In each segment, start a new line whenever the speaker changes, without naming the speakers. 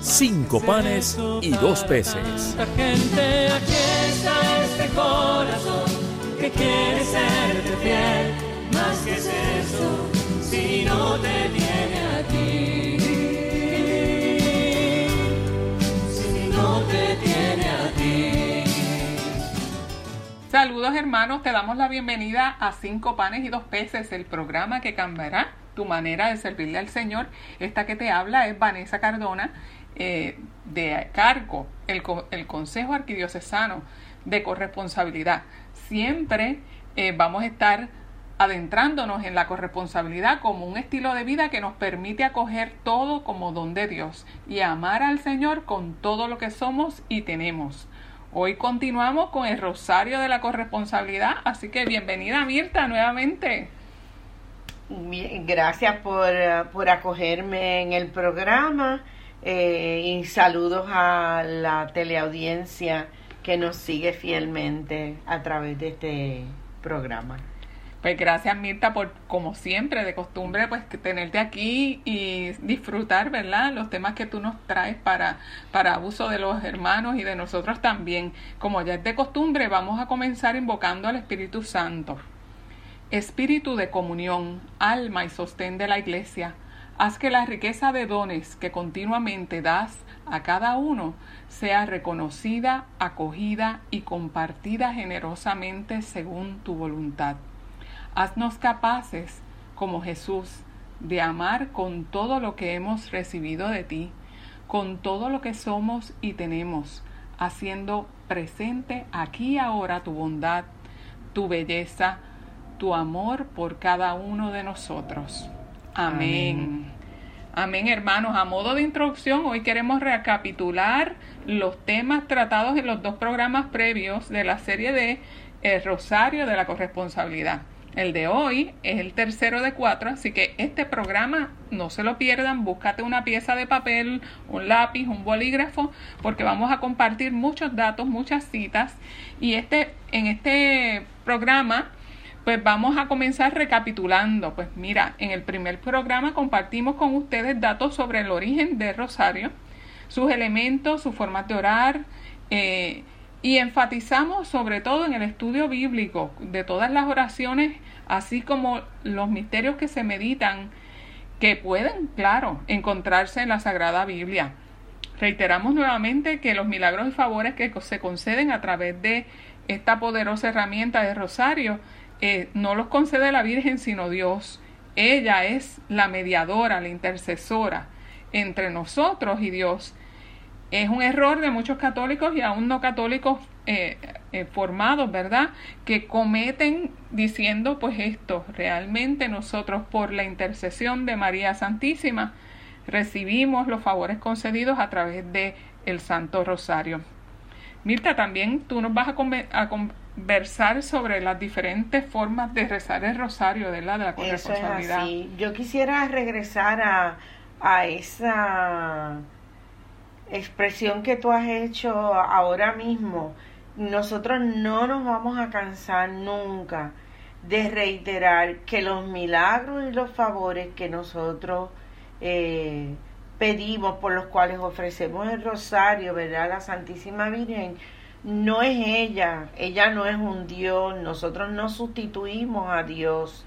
cinco panes y dos peces.
Gente, aquí está este corazón que quiere serte fiel. Más que es eso, si no te tiene a ti. Si no te tiene a ti.
Saludos hermanos, te damos la bienvenida a Cinco Panes y Dos Peces, el programa que cambiará tu manera de servirle al Señor. Esta que te habla es Vanessa Cardona, eh, de cargo, el, el Consejo Arquidiocesano de Corresponsabilidad. Siempre eh, vamos a estar adentrándonos en la corresponsabilidad como un estilo de vida que nos permite acoger todo como don de Dios y amar al Señor con todo lo que somos y tenemos. Hoy continuamos con el Rosario de la Corresponsabilidad, así que bienvenida Mirta nuevamente.
Gracias por, por acogerme en el programa eh, y saludos a la teleaudiencia que nos sigue fielmente a través de este programa.
Pues gracias Mirta por, como siempre, de costumbre, pues tenerte aquí y disfrutar, ¿verdad? Los temas que tú nos traes para, para uso de los hermanos y de nosotros también. Como ya es de costumbre, vamos a comenzar invocando al Espíritu Santo. Espíritu de comunión, alma y sostén de la Iglesia, haz que la riqueza de dones que continuamente das a cada uno sea reconocida, acogida y compartida generosamente según tu voluntad. Haznos capaces, como Jesús, de amar con todo lo que hemos recibido de ti, con todo lo que somos y tenemos, haciendo presente aquí y ahora tu bondad, tu belleza, tu amor por cada uno de nosotros. Amén. Amén, hermanos. A modo de introducción, hoy queremos recapitular los temas tratados en los dos programas previos de la serie de El Rosario de la Corresponsabilidad. El de hoy es el tercero de cuatro, así que este programa no se lo pierdan, búscate una pieza de papel, un lápiz, un bolígrafo, porque vamos a compartir muchos datos, muchas citas, y este, en este programa pues vamos a comenzar recapitulando. Pues mira, en el primer programa compartimos con ustedes datos sobre el origen del rosario, sus elementos, sus formas de orar, eh, y enfatizamos sobre todo en el estudio bíblico de todas las oraciones, así como los misterios que se meditan, que pueden, claro, encontrarse en la Sagrada Biblia. Reiteramos nuevamente que los milagros y favores que se conceden a través de esta poderosa herramienta de rosario eh, no los concede la Virgen sino Dios. Ella es la mediadora, la intercesora entre nosotros y Dios. Es un error de muchos católicos y aún no católicos eh, eh, formados, ¿verdad? Que cometen diciendo pues esto, realmente nosotros por la intercesión de María Santísima recibimos los favores concedidos a través de el Santo Rosario. Mirta, también tú nos vas a, a conversar sobre las diferentes formas de rezar el rosario. De la
Eso es
corresponsabilidad.
así. Yo quisiera regresar a, a esa expresión que tú has hecho ahora mismo. Nosotros no nos vamos a cansar nunca de reiterar que los milagros y los favores que nosotros eh, pedimos, por los cuales ofrecemos el rosario, ¿verdad? La Santísima Virgen, no es ella, ella no es un Dios, nosotros no sustituimos a Dios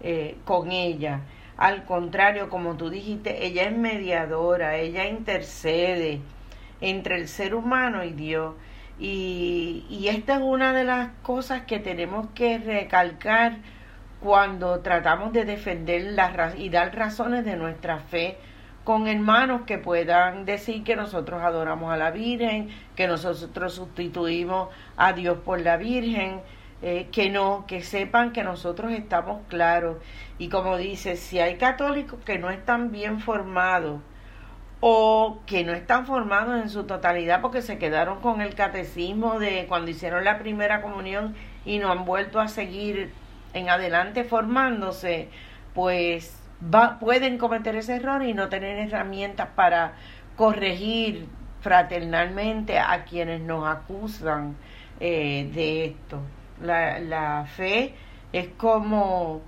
eh, con ella. Al contrario, como tú dijiste, ella es mediadora, ella intercede entre el ser humano y Dios. Y, y esta es una de las cosas que tenemos que recalcar cuando tratamos de defender la, y dar razones de nuestra fe con hermanos que puedan decir que nosotros adoramos a la Virgen, que nosotros sustituimos a Dios por la Virgen, eh, que no, que sepan que nosotros estamos claros. Y como dice, si hay católicos que no están bien formados o que no están formados en su totalidad porque se quedaron con el catecismo de cuando hicieron la primera comunión y no han vuelto a seguir en adelante formándose, pues va, pueden cometer ese error y no tener herramientas para corregir fraternalmente a quienes nos acusan eh, de esto. La, la fe es como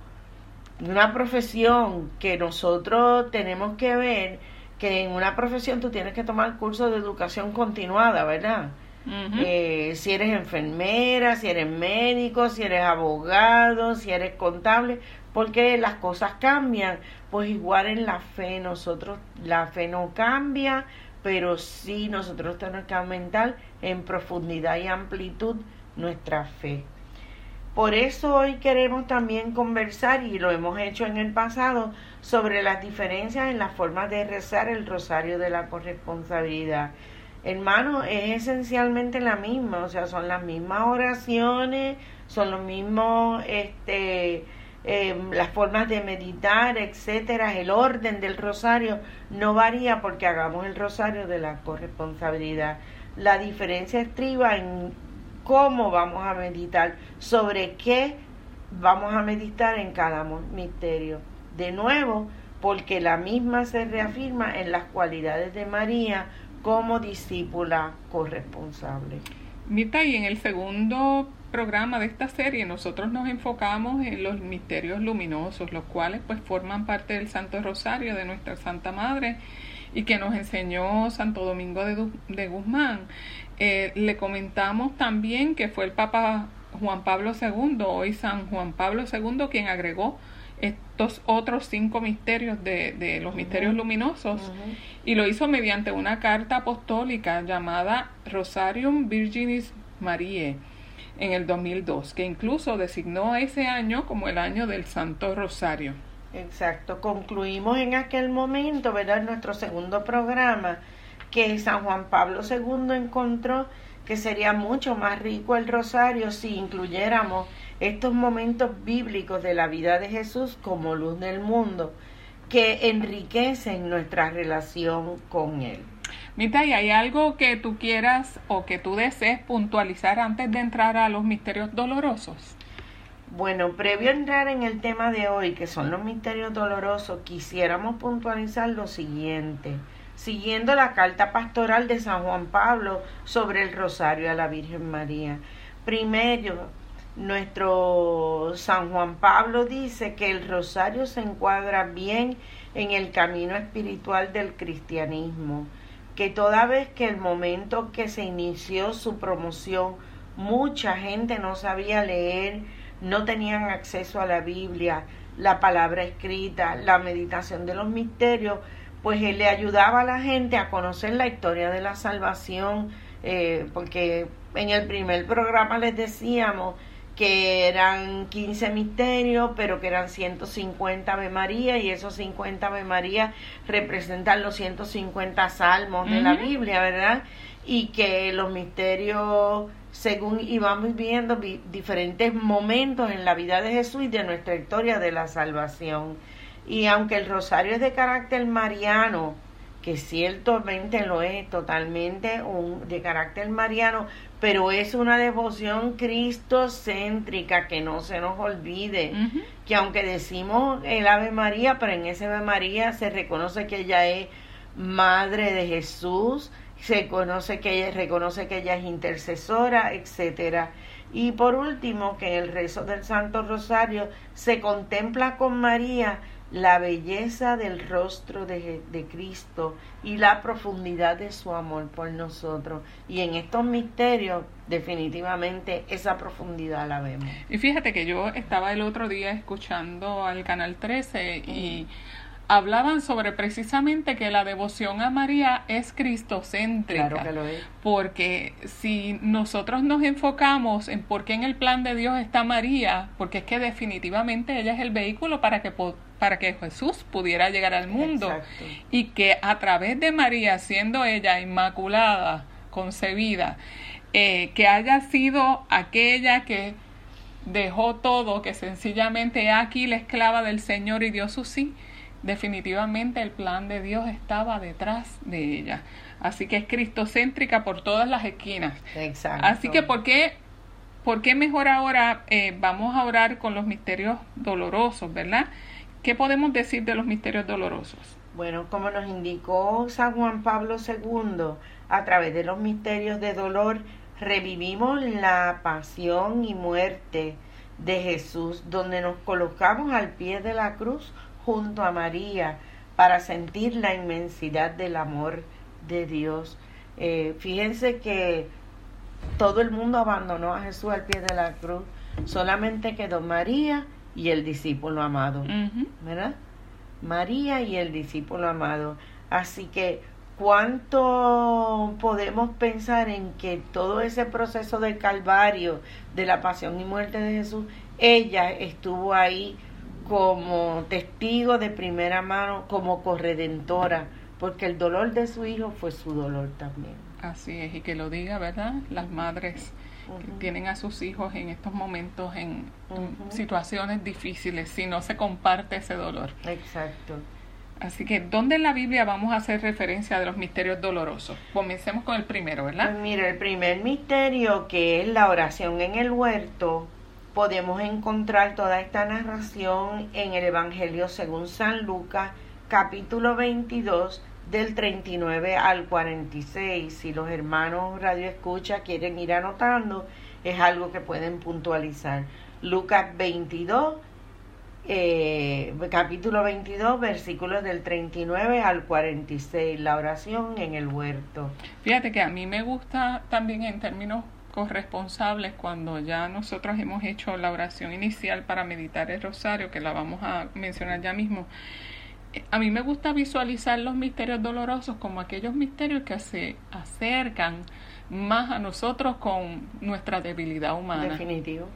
una profesión que nosotros tenemos que ver que en una profesión tú tienes que tomar curso de educación continuada, ¿verdad? Eh, si eres enfermera, si eres médico, si eres abogado, si eres contable, porque las cosas cambian. Pues igual en la fe, nosotros, la fe no cambia, pero sí nosotros tenemos que aumentar en profundidad y amplitud nuestra fe. Por eso hoy queremos también conversar, y lo hemos hecho en el pasado, sobre las diferencias en la forma de rezar el rosario de la corresponsabilidad. Hermano, es esencialmente la misma, o sea, son las mismas oraciones, son los mismos, este, em, las formas de meditar, etcétera, el orden del rosario no varía porque hagamos el rosario de la corresponsabilidad. La diferencia estriba en cómo vamos a meditar, sobre qué vamos a meditar en cada misterio. De nuevo, porque la misma se reafirma en las cualidades de María como discípula corresponsable.
Mita, y en el segundo programa de esta serie nosotros nos enfocamos en los misterios luminosos, los cuales pues forman parte del Santo Rosario de nuestra Santa Madre y que nos enseñó Santo Domingo de, de Guzmán. Eh, le comentamos también que fue el Papa Juan Pablo II, hoy San Juan Pablo II, quien agregó estos otros cinco misterios de, los misterios luminosos y lo hizo mediante una carta apostólica llamada Rosarium Virginis Mariae en el 2002, que incluso designó ese año como el año del Santo Rosario.
Exacto, concluimos en aquel momento, ¿verdad? Nuestro segundo programa, que San Juan Pablo II encontró que sería mucho más rico el rosario si incluyéramos estos momentos bíblicos de la vida de Jesús como luz del mundo que enriquecen nuestra relación con Él.
Mita, ¿y hay algo que tú quieras o que tú desees puntualizar antes de entrar a los misterios dolorosos?
Bueno, previo a entrar en el tema de hoy, que son los misterios dolorosos, quisiéramos puntualizar lo siguiente. Siguiendo la carta pastoral de San Juan Pablo sobre el rosario a la Virgen María. Primero, nuestro San Juan Pablo dice que el rosario se encuadra bien en el camino espiritual del cristianismo, que toda vez que el momento que se inició su promoción, mucha gente no sabía leer, no tenían acceso a la Biblia, la palabra escrita, la meditación de los misterios, pues él le ayudaba a la gente a conocer la historia de la salvación, eh, porque en el primer programa les decíamos que eran 15 misterios, pero que eran 150 Ave María, y esos 50 Ave María representan los 150 salmos de la Biblia, ¿verdad? Y que los misterios, según íbamos viendo diferentes momentos en la vida de Jesús y de nuestra historia de la salvación. Y aunque el rosario es de carácter mariano, que ciertamente lo es totalmente un, de carácter mariano, pero es una devoción cristocéntrica que no se nos olvide, que aunque decimos el Ave María, pero en ese Ave María se reconoce que ella es madre de Jesús, se conoce que ella reconoce que ella es intercesora, etcétera. Y por último, que en el rezo del Santo Rosario se contempla con María la belleza del rostro de, de, Cristo y la profundidad de su amor por nosotros. Y en estos misterios definitivamente esa profundidad la vemos.
Y fíjate que yo estaba el otro día escuchando al Canal 13 y hablaban sobre precisamente que la devoción a María es cristocéntrica.
Claro que lo es.
Porque si nosotros nos enfocamos en por qué en el plan de Dios está María, porque es que definitivamente ella es el vehículo para que para que Jesús pudiera llegar al mundo y que a través de María, siendo ella inmaculada, concebida, eh, que haya sido aquella que dejó todo, que sencillamente aquí la esclava del Señor y dio su sí, definitivamente el plan de Dios estaba detrás de ella. Así que es cristocéntrica por todas las esquinas.
Exacto.
Así que, ¿por qué, por qué mejor ahora eh, vamos a orar con los misterios dolorosos, verdad? ¿Qué podemos decir de los misterios dolorosos?
Bueno, como nos indicó San Juan Pablo II, a través de los misterios de dolor, revivimos la pasión y muerte de Jesús, donde nos colocamos al pie de la cruz junto a María para sentir la inmensidad del amor de Dios. Eh, fíjense que todo el mundo abandonó a Jesús al pie de la cruz, solamente quedó María y el discípulo amado, ¿verdad? María y el discípulo amado. Así que, ¿cuánto podemos pensar en que todo ese proceso del Calvario, de la pasión y muerte de Jesús, ella estuvo ahí como testigo de primera mano, como corredentora, porque el dolor de su hijo fue su dolor también.
Así es, y que lo diga, ¿verdad? Las madres que tienen a sus hijos en estos momentos en, situaciones difíciles, si no se comparte ese dolor.
Exacto.
Así que, ¿dónde en la Biblia vamos a hacer referencia de los misterios dolorosos? Comencemos con el primero, ¿verdad?
Pues mira, el primer misterio, que es la oración en el huerto, podemos encontrar toda esta narración en el Evangelio según San Lucas, capítulo 22, del 39 al 46. Si los hermanos Radio Escucha quieren ir anotando, es algo que pueden puntualizar. Lucas 22, eh, capítulo 22, versículos del 39 al 46, la oración en el huerto.
Fíjate que a mí me gusta también en términos corresponsables cuando ya nosotros hemos hecho la oración inicial para meditar el rosario, que la vamos a mencionar ya mismo a mí me gusta visualizar los misterios dolorosos como aquellos misterios que se acercan más a nosotros con nuestra debilidad humana.
Definitivo.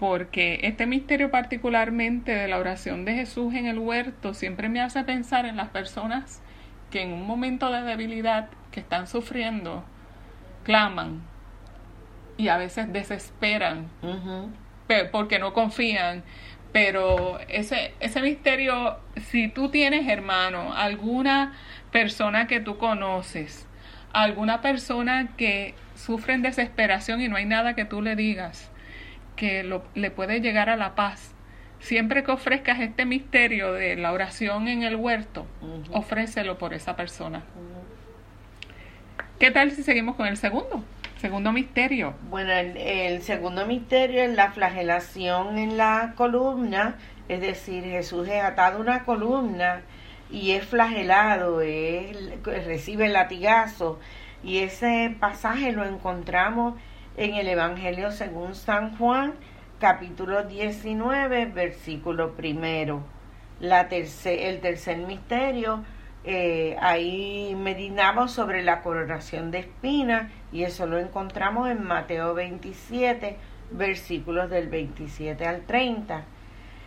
Porque este misterio particularmente de la oración de Jesús en el huerto siempre me hace pensar en las personas que en un momento de debilidad que están sufriendo, claman y a veces desesperan porque no confían pero ese, ese misterio, si tú tienes hermano, alguna persona que tú conoces, alguna persona que sufre en desesperación y no hay nada que tú le digas que lo, le puede llegar a la paz. Siempre que ofrezcas este misterio de la oración en el huerto, ofrécelo por esa persona. ¿Qué tal si seguimos con el segundo? Segundo misterio.
Bueno, el, segundo misterio es la flagelación en la columna, es decir, Jesús es atado a una columna y es flagelado, recibe el latigazo. Y ese pasaje lo encontramos en el Evangelio según San Juan, capítulo 19, versículo primero. La el tercer misterio eh, ahí meditamos sobre la coronación de espinas y eso lo encontramos en Mateo 27, versículos del 27 al 30.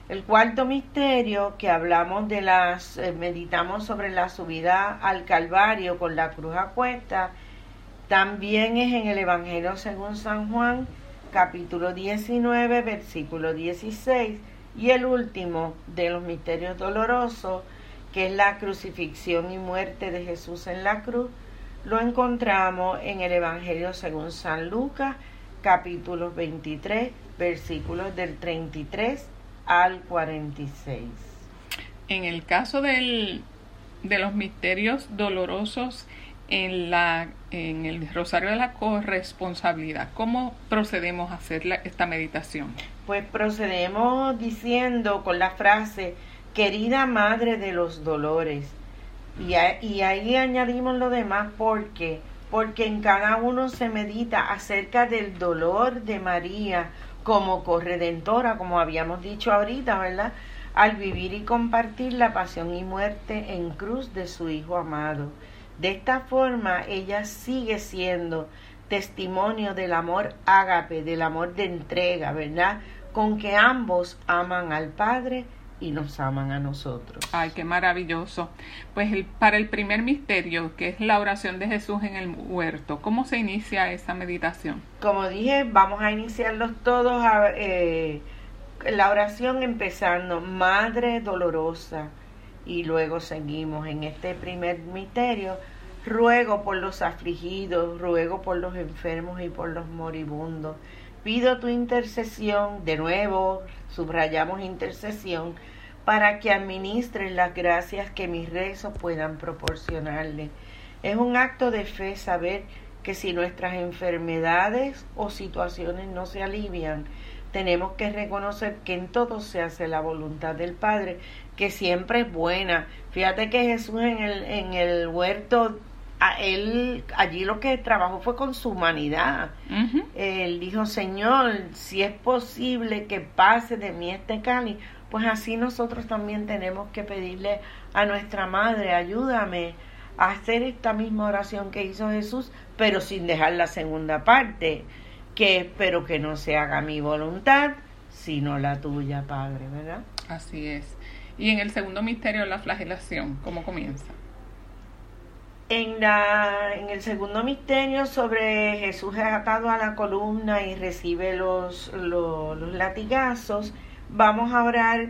El cuarto misterio que hablamos de las, eh, meditamos sobre la subida al Calvario con la cruz a también es en el Evangelio según San Juan, capítulo 19, versículo 16, y el último de los misterios dolorosos, que es la crucifixión y muerte de Jesús en la cruz, lo encontramos en el Evangelio según San Lucas, capítulo 23, versículos del 33 al 46.
En el caso del, de los misterios dolorosos en, la, en el Rosario de la Corresponsabilidad, ¿cómo procedemos a hacer esta meditación?
Pues procedemos diciendo con la frase, querida Madre de los Dolores. Y, ahí añadimos lo demás porque, porque en cada uno se medita acerca del dolor de María como corredentora, como habíamos dicho ahorita, ¿verdad? Al vivir y compartir la pasión y muerte en cruz de su Hijo amado. De esta forma ella sigue siendo testimonio del amor ágape, del amor de entrega, ¿verdad? Con que ambos aman al Padre y nos aman a nosotros.
Ay, qué maravilloso. Pues para el primer misterio, que es la oración de Jesús en el huerto, ¿cómo se inicia esa meditación?
Como dije, vamos a iniciarlos todos a, eh, la oración empezando, Madre dolorosa, y luego seguimos en este primer misterio. Ruego por los afligidos, ruego por los enfermos y por los moribundos. Pido tu intercesión, de nuevo subrayamos intercesión, para que administres las gracias que mis rezos puedan proporcionarle. Es un acto de fe saber que si nuestras enfermedades o situaciones no se alivian, tenemos que reconocer que en todo se hace la voluntad del Padre, que siempre es buena. Fíjate que Jesús en el, en el huerto a él allí lo que trabajó fue con su humanidad. Él dijo, Señor, si es posible que pase de mí este cáliz, pues así nosotros también tenemos que pedirle a nuestra Madre, ayúdame a hacer esta misma oración que hizo Jesús, pero sin dejar la segunda parte, que espero que no se haga mi voluntad, sino la tuya, Padre, ¿verdad?
Así es. Y en el segundo misterio, la flagelación, ¿cómo comienza?
En, la, en el segundo misterio sobre Jesús es atado a la columna y recibe los, los, los latigazos, vamos a orar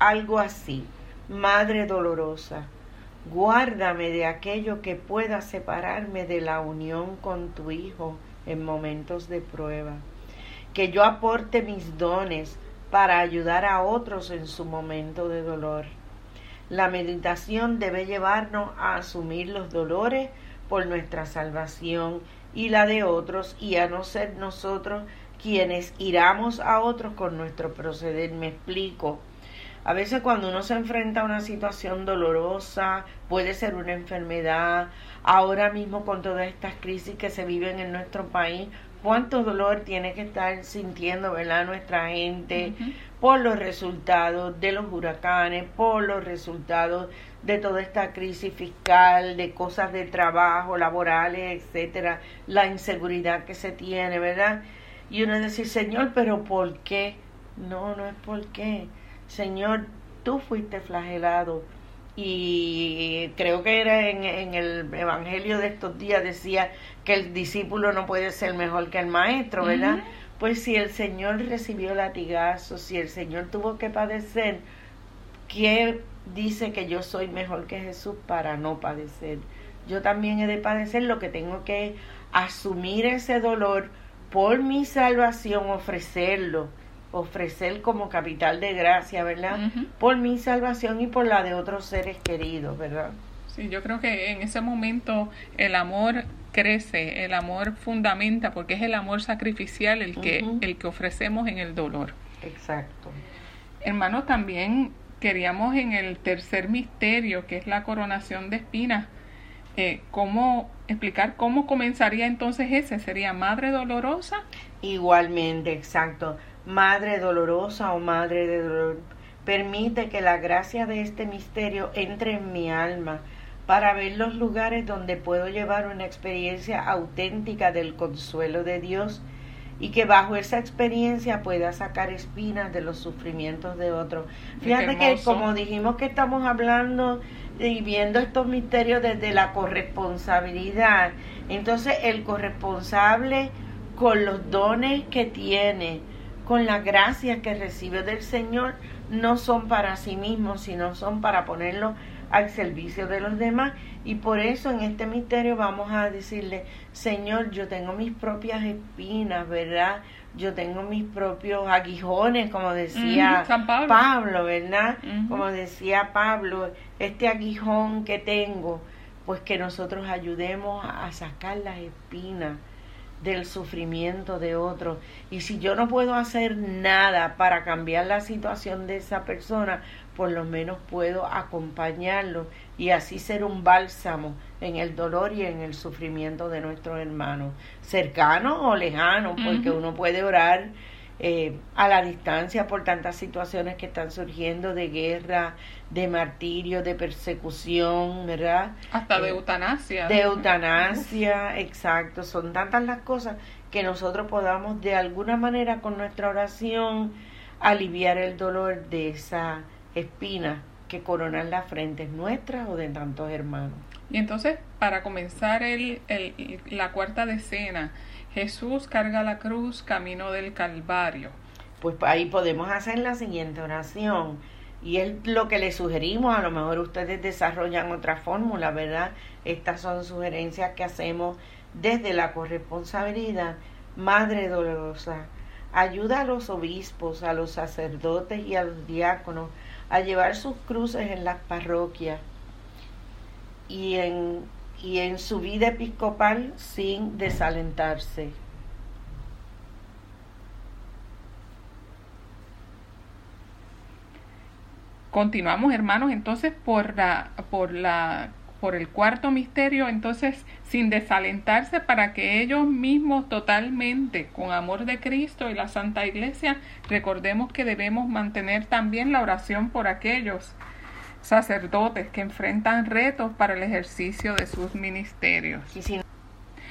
algo así. Madre dolorosa, guárdame de aquello que pueda separarme de la unión con tu Hijo en momentos de prueba. Que yo aporte mis dones para ayudar a otros en su momento de dolor la meditación debe llevarnos a asumir los dolores por nuestra salvación y la de otros y a no ser nosotros quienes iramos a otros con nuestro proceder. Me explico. A veces cuando uno se enfrenta a una situación dolorosa, puede ser una enfermedad, ahora mismo con todas estas crisis que se viven en nuestro país, cuánto dolor tiene que estar sintiendo, ¿verdad? Nuestra gente por los resultados de los huracanes, por los resultados de toda esta crisis fiscal, de cosas de trabajo, laborales, etcétera, la inseguridad que se tiene, ¿verdad? Y uno decir, Señor, pero ¿por qué? No, no es por qué. Señor, tú fuiste flagelado. Y creo que era en, en el Evangelio de estos días, decía que el discípulo no puede ser mejor que el maestro, ¿verdad? Pues si el Señor recibió latigazos, si el Señor tuvo que padecer, ¿qué dice que yo soy mejor que Jesús para no padecer? Yo también he de padecer lo que tengo que asumir ese dolor por mi salvación, ofrecerlo, ofrecer como capital de gracia, ¿verdad? Por mi salvación y por la de otros seres queridos, ¿verdad?
Sí, yo creo que en ese momento el amor crece, el amor fundamenta, porque es el amor sacrificial el que, el que ofrecemos en el dolor.
Exacto.
Hermano, también queríamos en el tercer misterio, que es la coronación de espinas, eh, cómo explicar cómo comenzaría entonces ese, sería madre dolorosa.
Igualmente, exacto. Madre dolorosa o madre de dolor. Permite que la gracia de este misterio entre en mi alma para ver los lugares donde puedo llevar una experiencia auténtica del consuelo de Dios y que bajo esa experiencia pueda sacar espinas de los sufrimientos de otros. Fíjate que como dijimos que estamos hablando y viendo estos misterios desde la corresponsabilidad, entonces el corresponsable con los dones que tiene, con las gracias que recibe del Señor, no son para sí mismos, sino son para ponerlo al servicio de los demás. Y por eso en este misterio vamos a decirle, Señor, yo tengo mis propias espinas, ¿verdad? Yo tengo mis propios aguijones, como decía Pablo. ¿verdad? Como decía Pablo, este aguijón que tengo, pues que nosotros ayudemos a sacar las espinas del sufrimiento de otro. Y si yo no puedo hacer nada para cambiar la situación de esa persona, por lo menos puedo acompañarlo y así ser un bálsamo en el dolor y en el sufrimiento de nuestros hermanos, cercanos o lejanos, porque uno puede orar eh, a la distancia por tantas situaciones que están surgiendo de guerra, de martirio, de persecución, ¿verdad?
Hasta de eh, eutanasia.
De eutanasia, exacto. Son tantas las cosas que nosotros podamos de alguna manera con nuestra oración aliviar el dolor de esa espina que coronan las frentes nuestras o de tantos hermanos.
Y entonces, para comenzar el, el, la cuarta decena, Jesús carga la cruz camino del Calvario.
Pues ahí podemos hacer la siguiente oración. y es lo que le sugerimos, a lo mejor ustedes desarrollan otra fórmula, ¿verdad? Estas son sugerencias que hacemos desde la corresponsabilidad. Madre dolorosa, ayuda a los obispos, a los sacerdotes y a los diáconos a llevar sus cruces en las parroquias y en, y en su vida episcopal sin desalentarse.
Continuamos, hermanos, entonces por la, por la por el cuarto misterio, entonces sin desalentarse para que ellos mismos totalmente, con amor de Cristo y la Santa Iglesia, recordemos que debemos mantener también la oración por aquellos sacerdotes que enfrentan retos para el ejercicio de sus ministerios.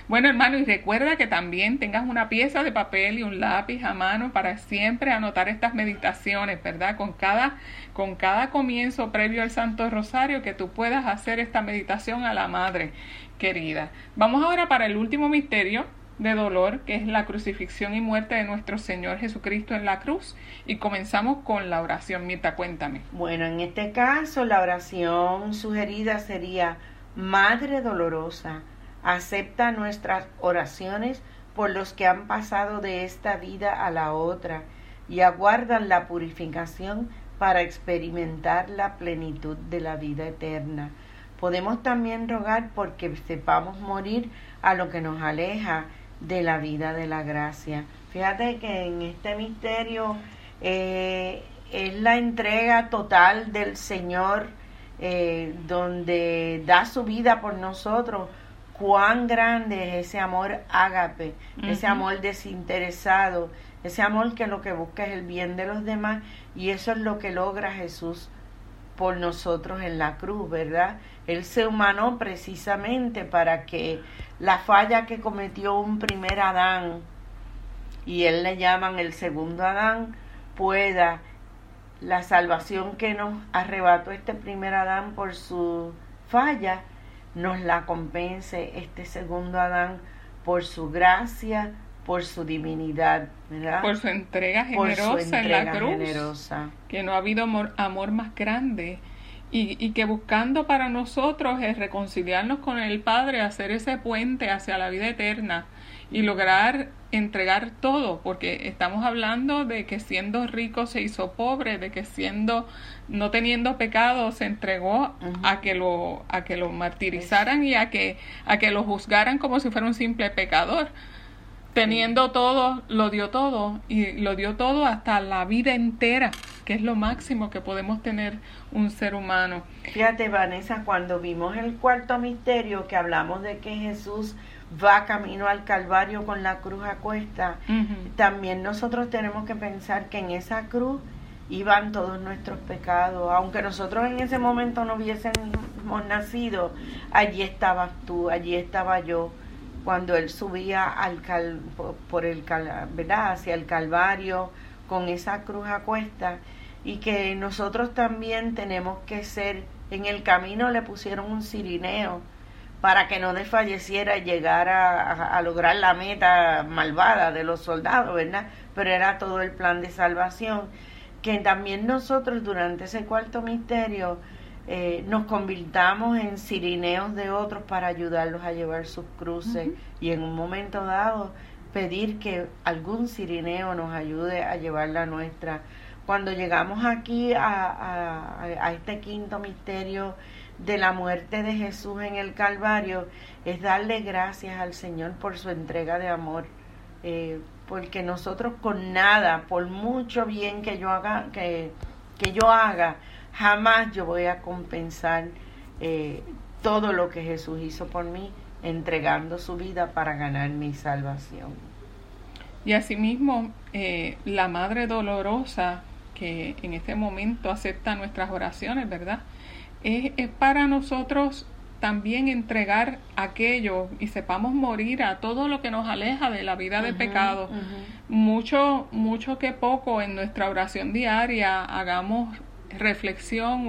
Bueno, hermano, y recuerda que también tengas una pieza de papel y un lápiz a mano para siempre anotar estas meditaciones, ¿verdad? Con cada, con cada comienzo previo al Santo Rosario, que tú puedas hacer esta meditación a la Madre querida. Vamos ahora para el último misterio de dolor, que es la crucifixión y muerte de nuestro Señor Jesucristo en la cruz. Y comenzamos con la oración. Mirta, cuéntame.
Bueno, en este caso, la oración sugerida sería Madre dolorosa acepta nuestras oraciones por los que han pasado de esta vida a la otra y aguardan la purificación para experimentar la plenitud de la vida eterna. Podemos también rogar porque sepamos morir a lo que nos aleja de la vida de la gracia. Fíjate que en este misterio eh, es la entrega total del Señor eh, donde da su vida por nosotros. Cuán grande es ese amor ágape, ese amor desinteresado, ese amor que lo que busca es el bien de los demás y eso es lo que logra Jesús por nosotros en la cruz, ¿verdad? Él se humanó precisamente para que la falla que cometió un primer Adán, y él le llaman el segundo Adán, pueda la salvación que nos arrebató este primer Adán por su falla, nos la compense este segundo Adán por su gracia, por su divinidad, ¿verdad?
Por su entrega generosa en la cruz. Que no ha habido amor, amor más grande. Y, y, que buscando para nosotros es reconciliarnos con el Padre, hacer ese puente hacia la vida eterna y lograr entregar todo, porque estamos hablando de que siendo rico se hizo pobre, de que siendo no teniendo pecado se entregó a que lo a que lo martirizaran y a que a que lo juzgaran como si fuera un simple pecador. Teniendo todo, lo dio todo y lo dio todo hasta la vida entera, que es lo máximo que podemos tener un ser humano.
Fíjate, Vanessa, cuando vimos el cuarto misterio que hablamos de que Jesús va camino al Calvario con la cruz a cuesta, también nosotros tenemos que pensar que en esa cruz iban todos nuestros pecados, aunque nosotros en ese momento no hubiésemos nacido, allí estabas tú, allí estaba yo, cuando él subía al por el ¿verdad? hacia el Calvario con esa cruz a cuesta y que nosotros también tenemos que ser en el camino le pusieron un cirineo para que no desfalleciera y llegara a, lograr la meta malvada de los soldados, ¿verdad? Pero era todo el plan de salvación, que también nosotros durante ese cuarto misterio eh, nos convirtamos en sirineos de otros para ayudarlos a llevar sus cruces y en un momento dado pedir que algún sirineo nos ayude a llevar la nuestra. Cuando llegamos aquí a, a este quinto misterio, de la muerte de Jesús en el Calvario es darle gracias al Señor por su entrega de amor. Eh, porque nosotros con nada, por mucho bien que yo haga, que, que yo haga, jamás yo voy a compensar eh, todo lo que Jesús hizo por mí, entregando su vida para ganar mi salvación.
Y asimismo, eh, la Madre Dolorosa, que en este momento acepta nuestras oraciones, ¿verdad? es, para nosotros también entregar aquello y sepamos morir a todo lo que nos aleja de la vida de pecado. Mucho, mucho que poco en nuestra oración diaria hagamos reflexión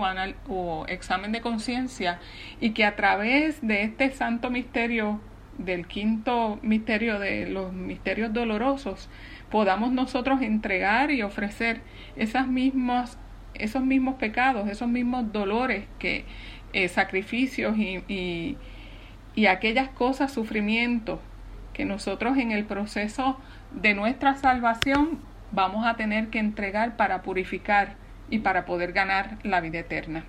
o, examen de conciencia y que a través de este santo misterio, del quinto misterio de los misterios dolorosos, podamos nosotros entregar y ofrecer esas mismas esos mismos pecados, esos mismos dolores, que eh, sacrificios y, y, y aquellas cosas, sufrimientos que nosotros en el proceso de nuestra salvación vamos a tener que entregar para purificar y para poder ganar la vida eterna.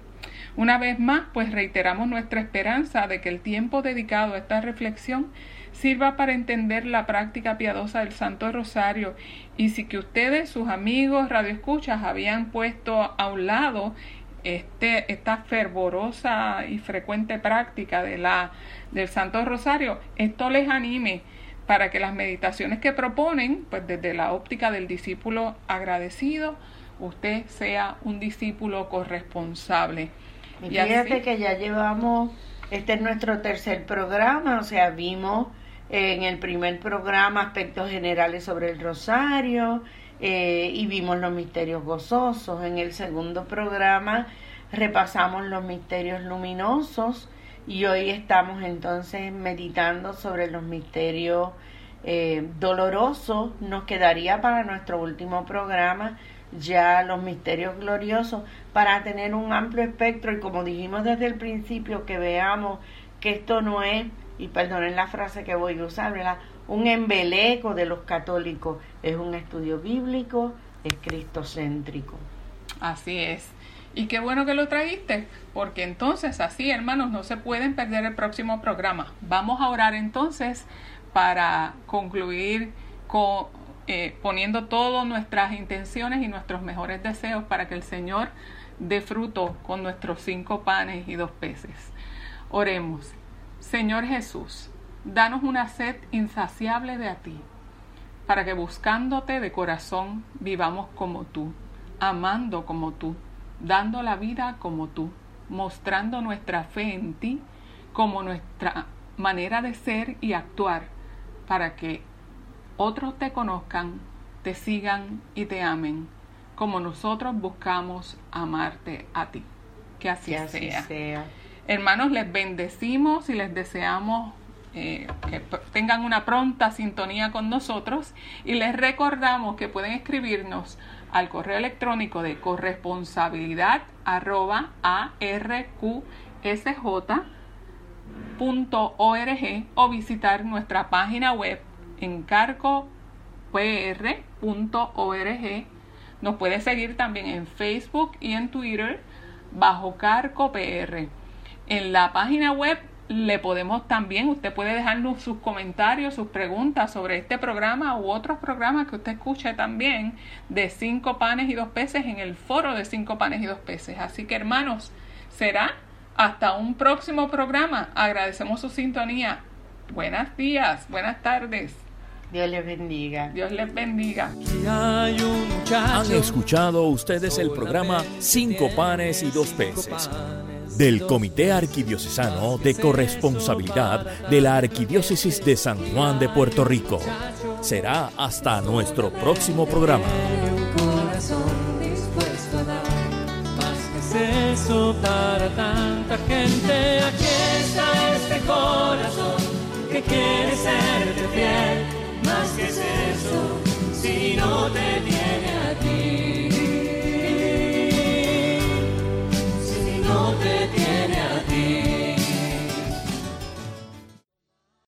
Una vez más, pues reiteramos nuestra esperanza de que el tiempo dedicado a esta reflexión sirva para entender la práctica piadosa del Santo Rosario y si que ustedes, sus amigos, radioescuchas, habían puesto a un lado este, esta fervorosa y frecuente práctica de la, del Santo Rosario, esto les anime para que las meditaciones que proponen, pues desde la óptica del discípulo agradecido, usted sea un discípulo corresponsable.
Y fíjate que ya llevamos, este es nuestro tercer programa, o sea, vimos en el primer programa aspectos generales sobre el rosario eh, y vimos los misterios gozosos. En el segundo programa repasamos los misterios luminosos y hoy estamos entonces meditando sobre los misterios eh, dolorosos. Nos quedaría para nuestro último programa ya los misterios gloriosos para tener un amplio espectro y como dijimos desde el principio que veamos que esto no es, y perdonen la frase que voy a usar, ¿verdad? un embeleco de los católicos, es un estudio bíblico, es cristocéntrico.
Así es. Y qué bueno que lo trajiste, porque entonces así, hermanos, no se pueden perder el próximo programa. Vamos a orar entonces para concluir con, eh, poniendo todas nuestras intenciones y nuestros mejores deseos para que el Señor dé fruto con nuestros cinco panes y dos peces. Oremos. Señor Jesús, danos una sed insaciable de a ti, para que buscándote de corazón vivamos como tú, amando como tú dando la vida como tú, mostrando nuestra fe en ti como nuestra manera de ser y actuar para que otros te conozcan, te sigan y te amen, como nosotros buscamos amarte a ti. Que así, sea. Hermanos, les bendecimos y les deseamos eh, que tengan una pronta sintonía con nosotros y les recordamos que pueden escribirnos al correo electrónico de corresponsabilidad arroba arqsj.org o visitar nuestra página web en carcopr.org. Nos puede seguir también en Facebook y en Twitter bajo CarcoPR. En la página web le podemos también, usted puede dejarnos sus comentarios, sus preguntas sobre este programa u otros programas que usted escuche también de cinco panes y dos peces en el foro de cinco panes y dos peces. Así que hermanos, será hasta un próximo programa. Agradecemos su sintonía. Buenos días, buenas tardes.
Dios les bendiga.
Dios les bendiga.
Han escuchado ustedes el programa Cinco panes y dos peces del Comité Arquidiocesano de Corresponsabilidad de la Arquidiócesis de San Juan de Puerto Rico. Será hasta nuestro próximo programa.
eso para tanta gente. Aquí está este corazón que quiere ser fiel. ¿qué es eso? Si no te